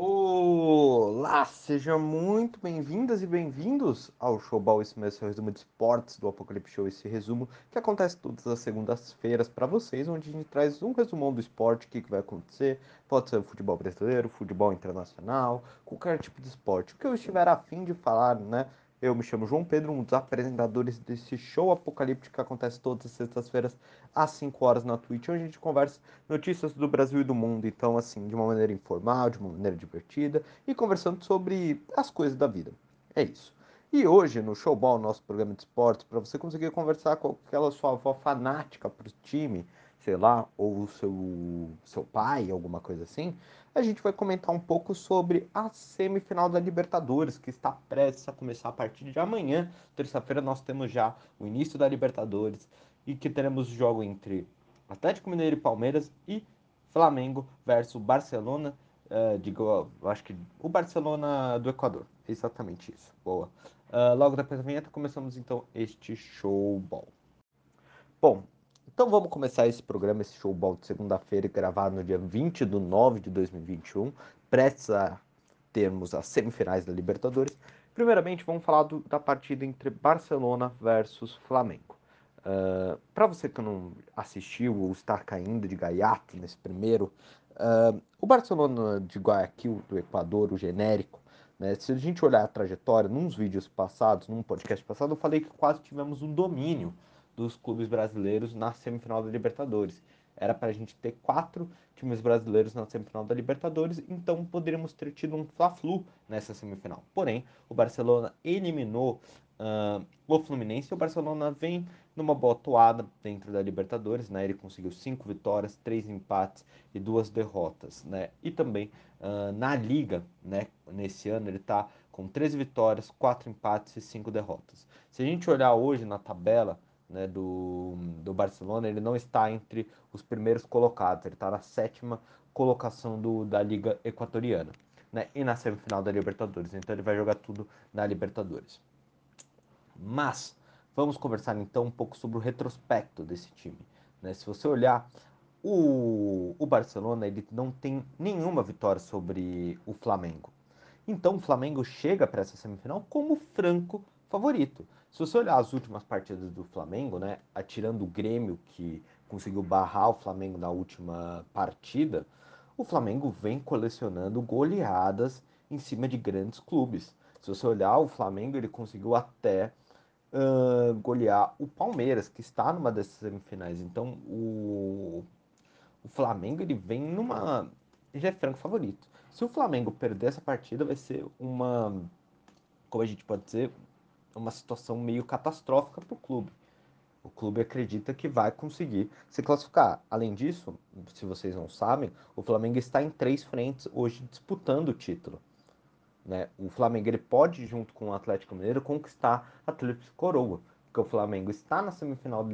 Olá, sejam muito bem-vindas e bem-vindos ao Showball, esse mês resumo de esportes do Apocalipse Show, esse resumo que acontece todas as segundas-feiras para vocês, onde a gente traz um resumão do esporte, o que, que vai acontecer, pode ser futebol brasileiro, futebol internacional, qualquer tipo de esporte, o que eu estiver afim de falar, né, eu me chamo João Pedro, um dos apresentadores desse show apocalíptico que acontece todas as sextas-feiras às 5 horas na Twitch, onde a gente conversa notícias do Brasil e do mundo, então assim, de uma maneira informal, de uma maneira divertida e conversando sobre as coisas da vida. É isso. E hoje, no Showball, nosso programa de esportes, para você conseguir conversar com aquela sua avó fanática pro time, sei lá, ou o seu, seu pai, alguma coisa assim, a gente vai comentar um pouco sobre a semifinal da Libertadores, que está prestes a começar a partir de amanhã. Terça-feira nós temos já o início da Libertadores e que teremos o jogo entre Atlético Mineiro e Palmeiras e Flamengo versus Barcelona. Uh, digo, acho que o Barcelona do Equador. Exatamente isso. Boa. Uh, logo depois da vinheta, começamos então este showball. Bom, então vamos começar esse programa, esse showball de segunda-feira, gravado no dia 20 de nove de 2021, prestes a termos as semifinais da Libertadores. Primeiramente, vamos falar do, da partida entre Barcelona versus Flamengo. Uh, ah, Para você que não assistiu ou está caindo de gaiato nesse primeiro, uh, o Barcelona de Guayaquil, do Equador, o genérico, né, se a gente olhar a trajetória, nos vídeos passados, num podcast passado, eu falei que quase tivemos um domínio dos clubes brasileiros na semifinal da Libertadores. Era para a gente ter quatro times brasileiros na semifinal da Libertadores, então poderíamos ter tido um Fla-Flu nessa semifinal. Porém, o Barcelona eliminou uh, o Fluminense e o Barcelona vem numa boa toada dentro da Libertadores, né? Ele conseguiu cinco vitórias, três empates e duas derrotas, né? E também uh, na Liga, né? Nesse ano ele está com 13 vitórias, quatro empates e cinco derrotas. Se a gente olhar hoje na tabela, né, do, do Barcelona, ele não está entre os primeiros colocados, ele está na sétima colocação do, da Liga Equatoriana. Né, e na semifinal da Libertadores. Então ele vai jogar tudo na Libertadores. Mas vamos conversar então um pouco sobre o retrospecto desse time. Né? Se você olhar, o, o Barcelona ele não tem nenhuma vitória sobre o Flamengo. Então o Flamengo chega para essa semifinal como franco favorito. Se você olhar as últimas partidas do Flamengo, né, atirando o Grêmio que conseguiu barrar o Flamengo na última partida, o Flamengo vem colecionando goleadas em cima de grandes clubes. Se você olhar o Flamengo, ele conseguiu até uh, golear o Palmeiras, que está numa dessas semifinais. Então, o, o Flamengo ele vem numa. já é franco favorito. Se o Flamengo perder essa partida, vai ser uma. Como a gente pode dizer, uma situação meio catastrófica para o clube. O clube acredita que vai conseguir se classificar. Além disso, se vocês não sabem, o Flamengo está em três frentes hoje disputando o título. Né? O Flamengo ele pode, junto com o Atlético Mineiro, conquistar a Tríplice Coroa. Porque o Flamengo está na semifinal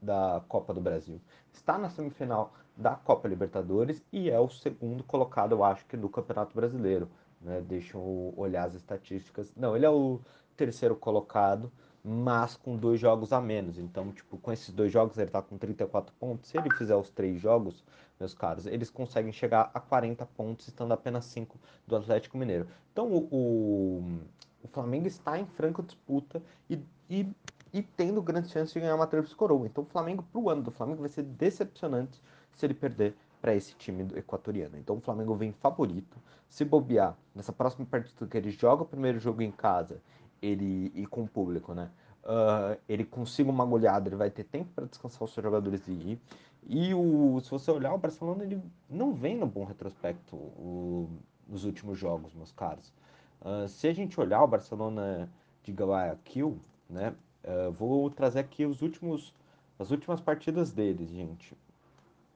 da Copa do Brasil, está na semifinal da Copa Libertadores e é o segundo colocado, eu acho que, do Campeonato Brasileiro. Né? Deixa eu olhar as estatísticas. Não, ele é o terceiro colocado, mas com dois jogos a menos. Então, tipo, com esses dois jogos ele tá com 34 pontos. Se ele fizer os três jogos, meus caros, eles conseguem chegar a 40 pontos, estando apenas 5 do Atlético Mineiro. Então, o, o, o Flamengo está em franca disputa e, e, e tendo grandes chances de ganhar uma tríplice coroa. Então, o Flamengo, pro ano do Flamengo, vai ser decepcionante se ele perder para esse time equatoriano. Então, o Flamengo vem favorito. Se bobear nessa próxima partida que ele joga o primeiro jogo em casa ele e com o público, né? Uh, ele consiga uma goleada, ele vai ter tempo para descansar os seus jogadores e ir. E o, se você olhar, o Barcelona ele não vem no bom retrospecto o, nos últimos jogos, meus caros. Uh, se a gente olhar o Barcelona de Guayaquil, né? Uh, vou trazer aqui os últimos, as últimas partidas deles, gente.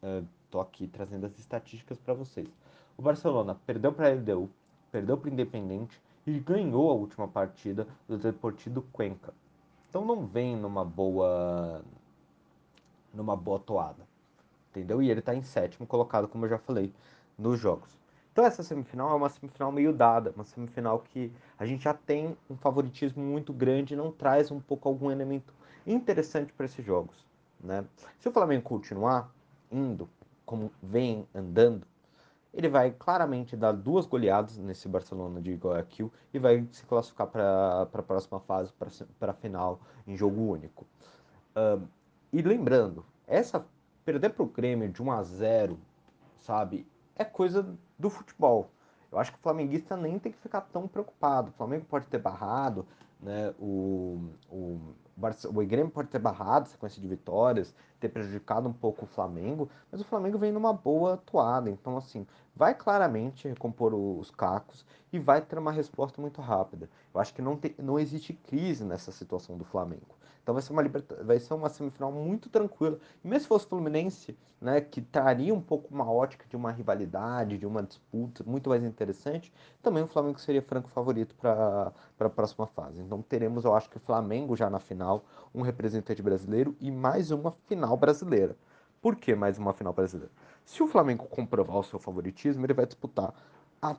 Uh, tô aqui trazendo as estatísticas para vocês. O Barcelona perdeu para a LDU, perdeu para o Independente, e ganhou a última partida do Deportivo Cuenca. Então não vem numa boa numa boa toada. Entendeu? E ele está em sétimo colocado, como eu já falei, nos jogos. Então essa semifinal é uma semifinal meio dada, uma semifinal que a gente já tem um favoritismo muito grande não traz um pouco algum elemento interessante para esses jogos. Né? Se o Flamengo continuar indo como vem andando, ele vai claramente dar duas goleadas nesse Barcelona de Guayaquil e vai se classificar para a próxima fase, para a final em jogo único. Uh, e lembrando, essa perder para o Grêmio de 1 a 0 sabe, é coisa do futebol. Eu acho que o flamenguista nem tem que ficar tão preocupado. O Flamengo pode ter barrado, né? O, o, o Grêmio pode ter barrado a sequência de vitórias, ter prejudicado um pouco o Flamengo, mas o Flamengo vem numa boa atuada. Então, assim, vai claramente recompor os cacos e vai ter uma resposta muito rápida. Eu acho que não, tem, não existe crise nessa situação do Flamengo. Então vai ser uma liberta... vai ser uma semifinal muito tranquila. E mesmo se fosse o Fluminense, né, que traria um pouco uma ótica de uma rivalidade, de uma disputa muito mais interessante, também o Flamengo seria franco favorito para a próxima fase. Então teremos, eu acho que o Flamengo já na final, um representante brasileiro e mais uma final brasileira. Por que mais uma final brasileira? Se o Flamengo comprovar o seu favoritismo, ele vai disputar a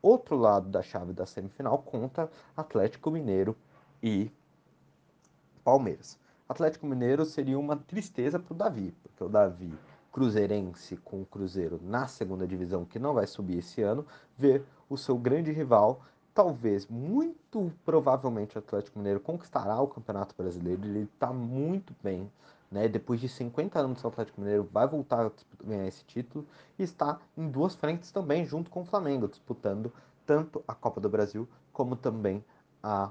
outro lado da chave da semifinal contra Atlético Mineiro e Palmeiras. Atlético Mineiro seria uma tristeza para o Davi, porque o Davi, cruzeirense com o Cruzeiro na segunda divisão, que não vai subir esse ano, vê o seu grande rival, talvez, muito provavelmente o Atlético Mineiro conquistará o Campeonato Brasileiro, ele está muito bem, né? Depois de 50 anos o Atlético Mineiro vai voltar a ganhar esse título e está em duas frentes também, junto com o Flamengo, disputando tanto a Copa do Brasil como também a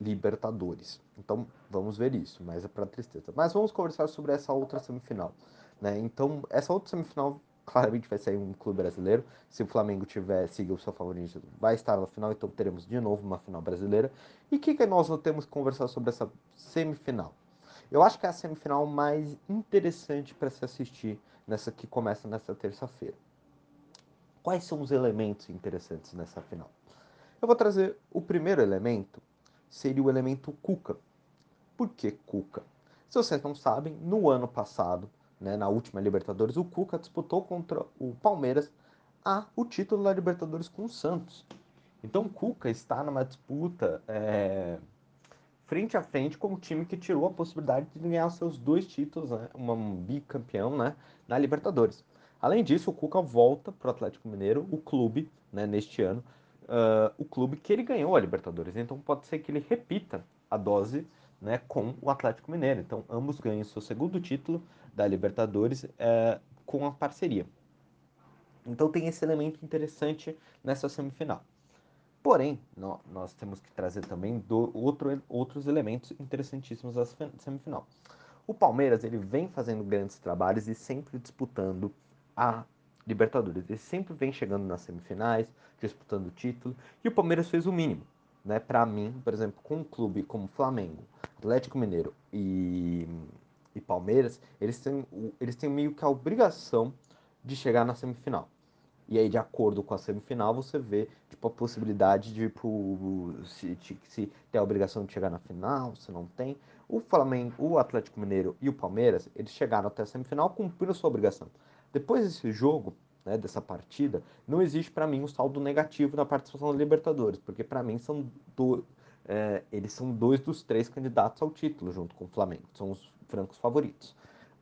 Libertadores. Então vamos ver isso, mas é para tristeza. Mas vamos conversar sobre essa outra semifinal. Né? Então, essa outra semifinal claramente vai sair um clube brasileiro. Se o Flamengo tiver seguir o seu favorito, vai estar na final, então teremos de novo uma final brasileira. E o que, que nós temos que conversar sobre essa semifinal? Eu acho que é a semifinal mais interessante para se assistir nessa que começa nessa terça-feira. Quais são os elementos interessantes nessa final? Eu vou trazer o primeiro elemento, seria o elemento Cuca. Por que Cuca? Se vocês não sabem, no ano passado, né, na última Libertadores, o Cuca disputou contra o Palmeiras a, o título da Libertadores com o Santos. Então o Cuca está numa disputa é, frente a frente com o time que tirou a possibilidade de ganhar seus dois títulos, né, um bicampeão né, na Libertadores. Além disso, o Cuca volta para o Atlético Mineiro, o clube, né, neste ano, uh, o clube que ele ganhou a Libertadores. Então pode ser que ele repita a dose né, com o Atlético Mineiro. Então ambos ganham seu segundo título da Libertadores uh, com a parceria. Então tem esse elemento interessante nessa semifinal. Porém, nós temos que trazer também do, outro, outros elementos interessantíssimos da semifinal. O Palmeiras ele vem fazendo grandes trabalhos e sempre disputando a Libertadores. Ele sempre vem chegando nas semifinais, disputando o título, e o Palmeiras fez o mínimo. Né? Para mim, por exemplo, com um clube como Flamengo, Atlético Mineiro e, e Palmeiras, eles têm, eles têm meio que a obrigação de chegar na semifinal. E aí, de acordo com a semifinal, você vê tipo, a possibilidade de, tipo, se, se tem a obrigação de chegar na final, se não tem. O Flamengo, o Atlético Mineiro e o Palmeiras, eles chegaram até a semifinal cumprindo sua obrigação. Depois desse jogo, né, dessa partida, não existe para mim um saldo negativo na participação da Libertadores, porque para mim são do, é, eles são dois dos três candidatos ao título junto com o Flamengo, são os francos favoritos.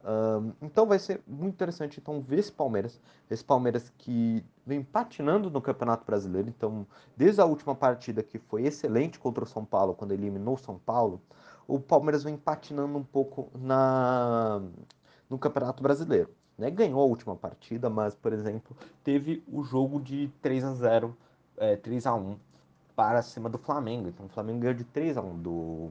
Um, então vai ser muito interessante então ver esse Palmeiras, esse Palmeiras que vem patinando no Campeonato Brasileiro. Então, desde a última partida que foi excelente contra o São Paulo, quando eliminou o São Paulo, o Palmeiras vem patinando um pouco na no Campeonato Brasileiro né, ganhou a última partida, mas, por exemplo, teve o jogo de 3 a 0 é, 3 a 1 para cima do Flamengo. Então o Flamengo ganhou de 3 a 1 do,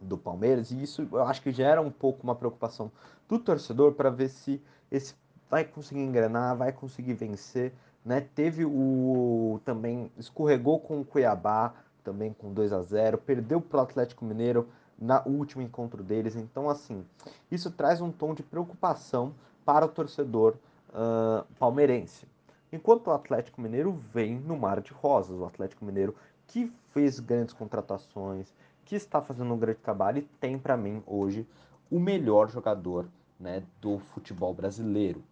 do Palmeiras, e isso eu acho que gera um pouco uma preocupação do torcedor para ver se esse vai conseguir engrenar, vai conseguir vencer. Né? Teve o também escorregou com o Cuiabá, também com 2 a 0 perdeu para o Atlético Mineiro no último encontro deles. Então, assim, isso traz um tom de preocupação para o torcedor uh, palmeirense. Enquanto o Atlético Mineiro vem no mar de rosas, o Atlético Mineiro que fez grandes contratações, que está fazendo um grande trabalho e tem para mim hoje o melhor jogador né, do futebol brasileiro.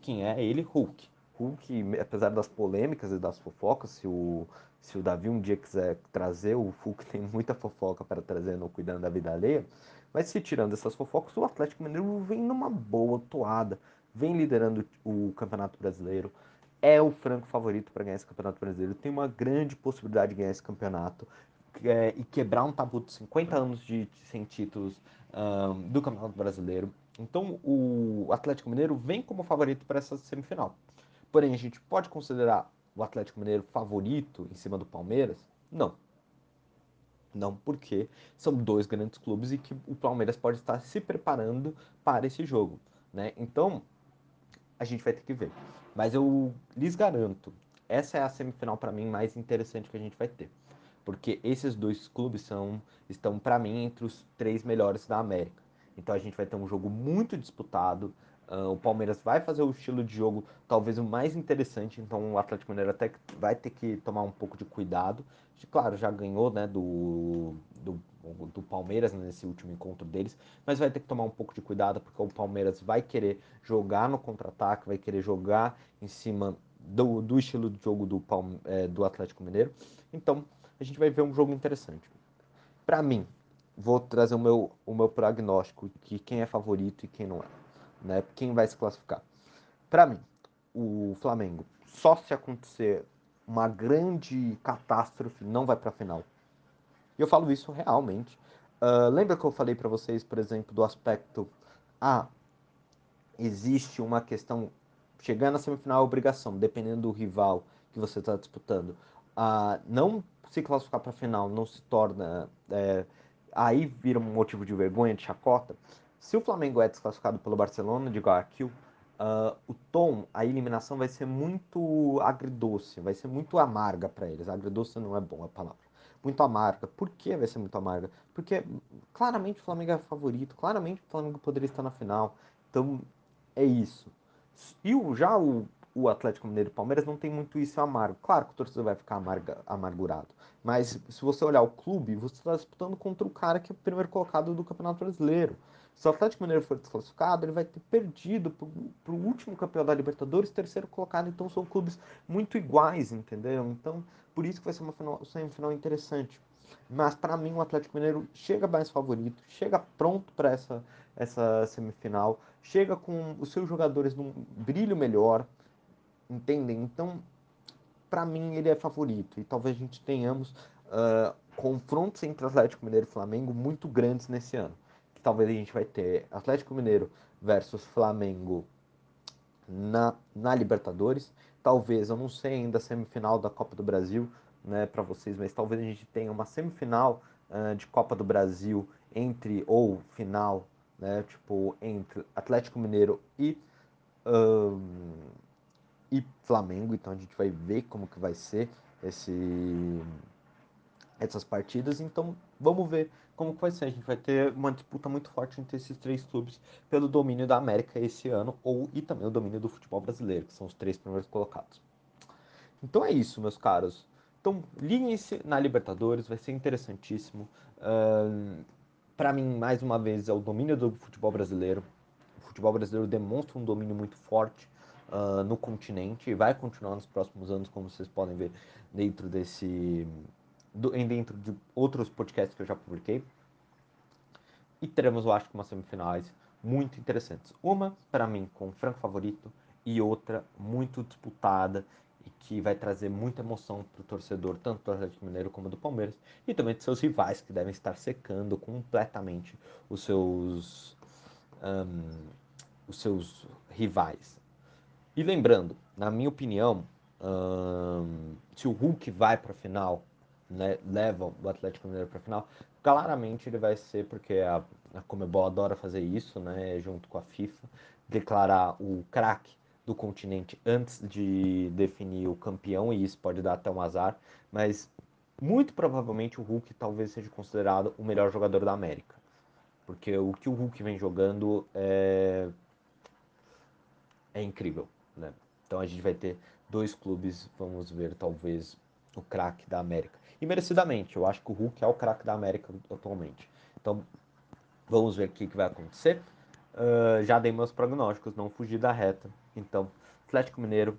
Quem é ele? Hulk. Hulk, apesar das polêmicas e das fofocas, se o se o Davi um dia quiser trazer, o Fulk tem muita fofoca para trazer no Cuidando da Vida Alheia. Mas se tirando essas fofocas, o Atlético Mineiro vem numa boa toada, vem liderando o Campeonato Brasileiro, é o franco favorito para ganhar esse campeonato brasileiro. Tem uma grande possibilidade de ganhar esse campeonato é, e quebrar um tabu de 50 anos de, de sem títulos um, do campeonato brasileiro. Então o Atlético Mineiro vem como favorito para essa semifinal. Porém, a gente pode considerar o Atlético Mineiro favorito em cima do Palmeiras? Não. Não, porque são dois grandes clubes e que o Palmeiras pode estar se preparando para esse jogo. Né? Então, a gente vai ter que ver. Mas eu lhes garanto, essa é a semifinal para mim mais interessante que a gente vai ter. Porque esses dois clubes são, estão, para mim, entre os três melhores da América. Então a gente vai ter um jogo muito disputado, Uh, o Palmeiras vai fazer o estilo de jogo talvez o mais interessante, então o Atlético Mineiro até vai ter que tomar um pouco de cuidado. Claro, já ganhou né, do, do, do Palmeiras nesse último encontro deles, mas vai ter que tomar um pouco de cuidado porque o Palmeiras vai querer jogar no contra-ataque, vai querer jogar em cima do, do estilo de jogo do, Palme é, do Atlético Mineiro. Então a gente vai ver um jogo interessante. Para mim, vou trazer o meu, o meu prognóstico de quem é favorito e quem não é né? Quem vai se classificar? Para mim, o Flamengo, só se acontecer uma grande catástrofe, não vai para a final. E eu falo isso realmente. Uh, lembra que eu falei para vocês, por exemplo, do aspecto ah, existe uma questão chegar na semifinal é obrigação, dependendo do rival que você está disputando. Ah, não se classificar para a final não se torna é, aí vira um motivo de vergonha, de chacota. Se o Flamengo é desclassificado pelo Barcelona de Guayaquil, uh, o tom, a eliminação vai ser muito agridoce, vai ser muito amarga para eles. Agridoce não é bom a palavra. Muito amarga. Por que vai ser muito amarga? Porque claramente o Flamengo é favorito, claramente o Flamengo poderia estar na final. Então é isso. E o, já o, o Atlético Mineiro e o Palmeiras não tem muito isso amargo. Claro que o torcedor vai ficar amarga, amargurado. Mas se você olhar o clube, você está disputando contra o cara que é o primeiro colocado do Campeonato Brasileiro. Se o Atlético Mineiro for desclassificado, ele vai ter perdido para o último campeão da Libertadores, terceiro colocado. Então são clubes muito iguais, entendeu? Então por isso que vai ser uma final, semifinal interessante. Mas para mim o Atlético Mineiro chega mais favorito, chega pronto para essa, essa semifinal, chega com os seus jogadores num brilho melhor, entendem? Então, para mim ele é favorito e talvez a gente tenhamos uh, confrontos entre Atlético Mineiro e Flamengo muito grandes nesse ano talvez a gente vai ter Atlético Mineiro versus Flamengo na, na Libertadores. Talvez, eu não sei ainda a semifinal da Copa do Brasil, né, para vocês, mas talvez a gente tenha uma semifinal uh, de Copa do Brasil entre ou final, né, tipo entre Atlético Mineiro e um, e Flamengo. Então a gente vai ver como que vai ser esse essas partidas. Então vamos ver como vai ser. A gente vai ter uma disputa muito forte entre esses três clubes pelo domínio da América esse ano ou e também o domínio do futebol brasileiro, que são os três primeiros colocados. Então é isso, meus caros. Então liguem-se na Libertadores, vai ser interessantíssimo. Uh, Para mim, mais uma vez, é o domínio do futebol brasileiro. O futebol brasileiro demonstra um domínio muito forte uh, no continente e vai continuar nos próximos anos, como vocês podem ver dentro desse do, dentro de outros podcasts que eu já publiquei. E teremos, eu acho, umas semifinais muito interessantes. Uma, para mim, com franco favorito, e outra muito disputada e que vai trazer muita emoção para o torcedor, tanto do Atlético Mineiro como do Palmeiras, e também de seus rivais, que devem estar secando completamente os seus, um, os seus rivais. E lembrando, na minha opinião, um, se o Hulk vai para a final, né, o Atlético Mineiro para a final, claramente ele vai ser porque a, a Comebol adora fazer isso, né, junto com a FIFA, declarar o craque do continente antes de definir o campeão e isso pode dar até um azar, mas muito provavelmente o Hulk talvez seja considerado o melhor jogador da América, porque o que o Hulk vem jogando é é incrível, né? Então a gente vai ter dois clubes, vamos ver talvez o craque da América. E merecidamente, eu acho que o Hulk é o craque da América atualmente. Então, vamos ver o que, que vai acontecer. Uh, já dei meus prognósticos, não fugi da reta. Então, Atlético Mineiro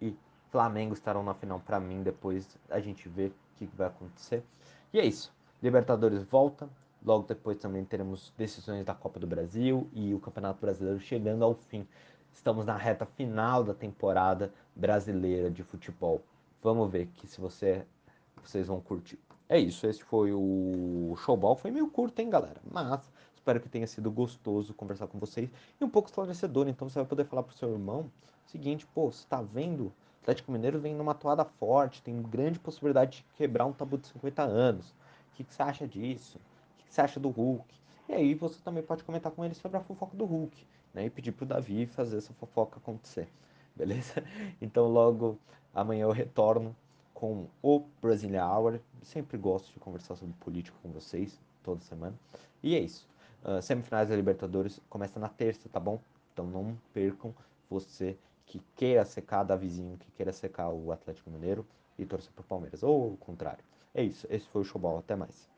e Flamengo estarão na final para mim. Depois a gente vê o que, que vai acontecer. E é isso. Libertadores volta. Logo depois também teremos decisões da Copa do Brasil e o Campeonato Brasileiro chegando ao fim. Estamos na reta final da temporada brasileira de futebol. Vamos ver que se você vocês vão curtir. É isso, esse foi o showball. Foi meio curto, hein, galera? Mas espero que tenha sido gostoso conversar com vocês e um pouco esclarecedor. Então você vai poder falar pro seu irmão o seguinte: pô, você tá vendo? O Atlético Mineiro vem numa toada forte, tem grande possibilidade de quebrar um tabu de 50 anos. O que, que você acha disso? O que, que você acha do Hulk? E aí você também pode comentar com ele sobre a fofoca do Hulk, né? E pedir pro Davi fazer essa fofoca acontecer. Beleza? Então logo amanhã eu retorno com o Brasília Hour. Sempre gosto de conversar sobre política com vocês, toda semana. E é isso. Uh, semifinais da Libertadores começa na terça, tá bom? Então não percam você que queira secar da vizinho, que queira secar o Atlético Mineiro e torcer pro Palmeiras. Ou o contrário. É isso. Esse foi o showball. Até mais.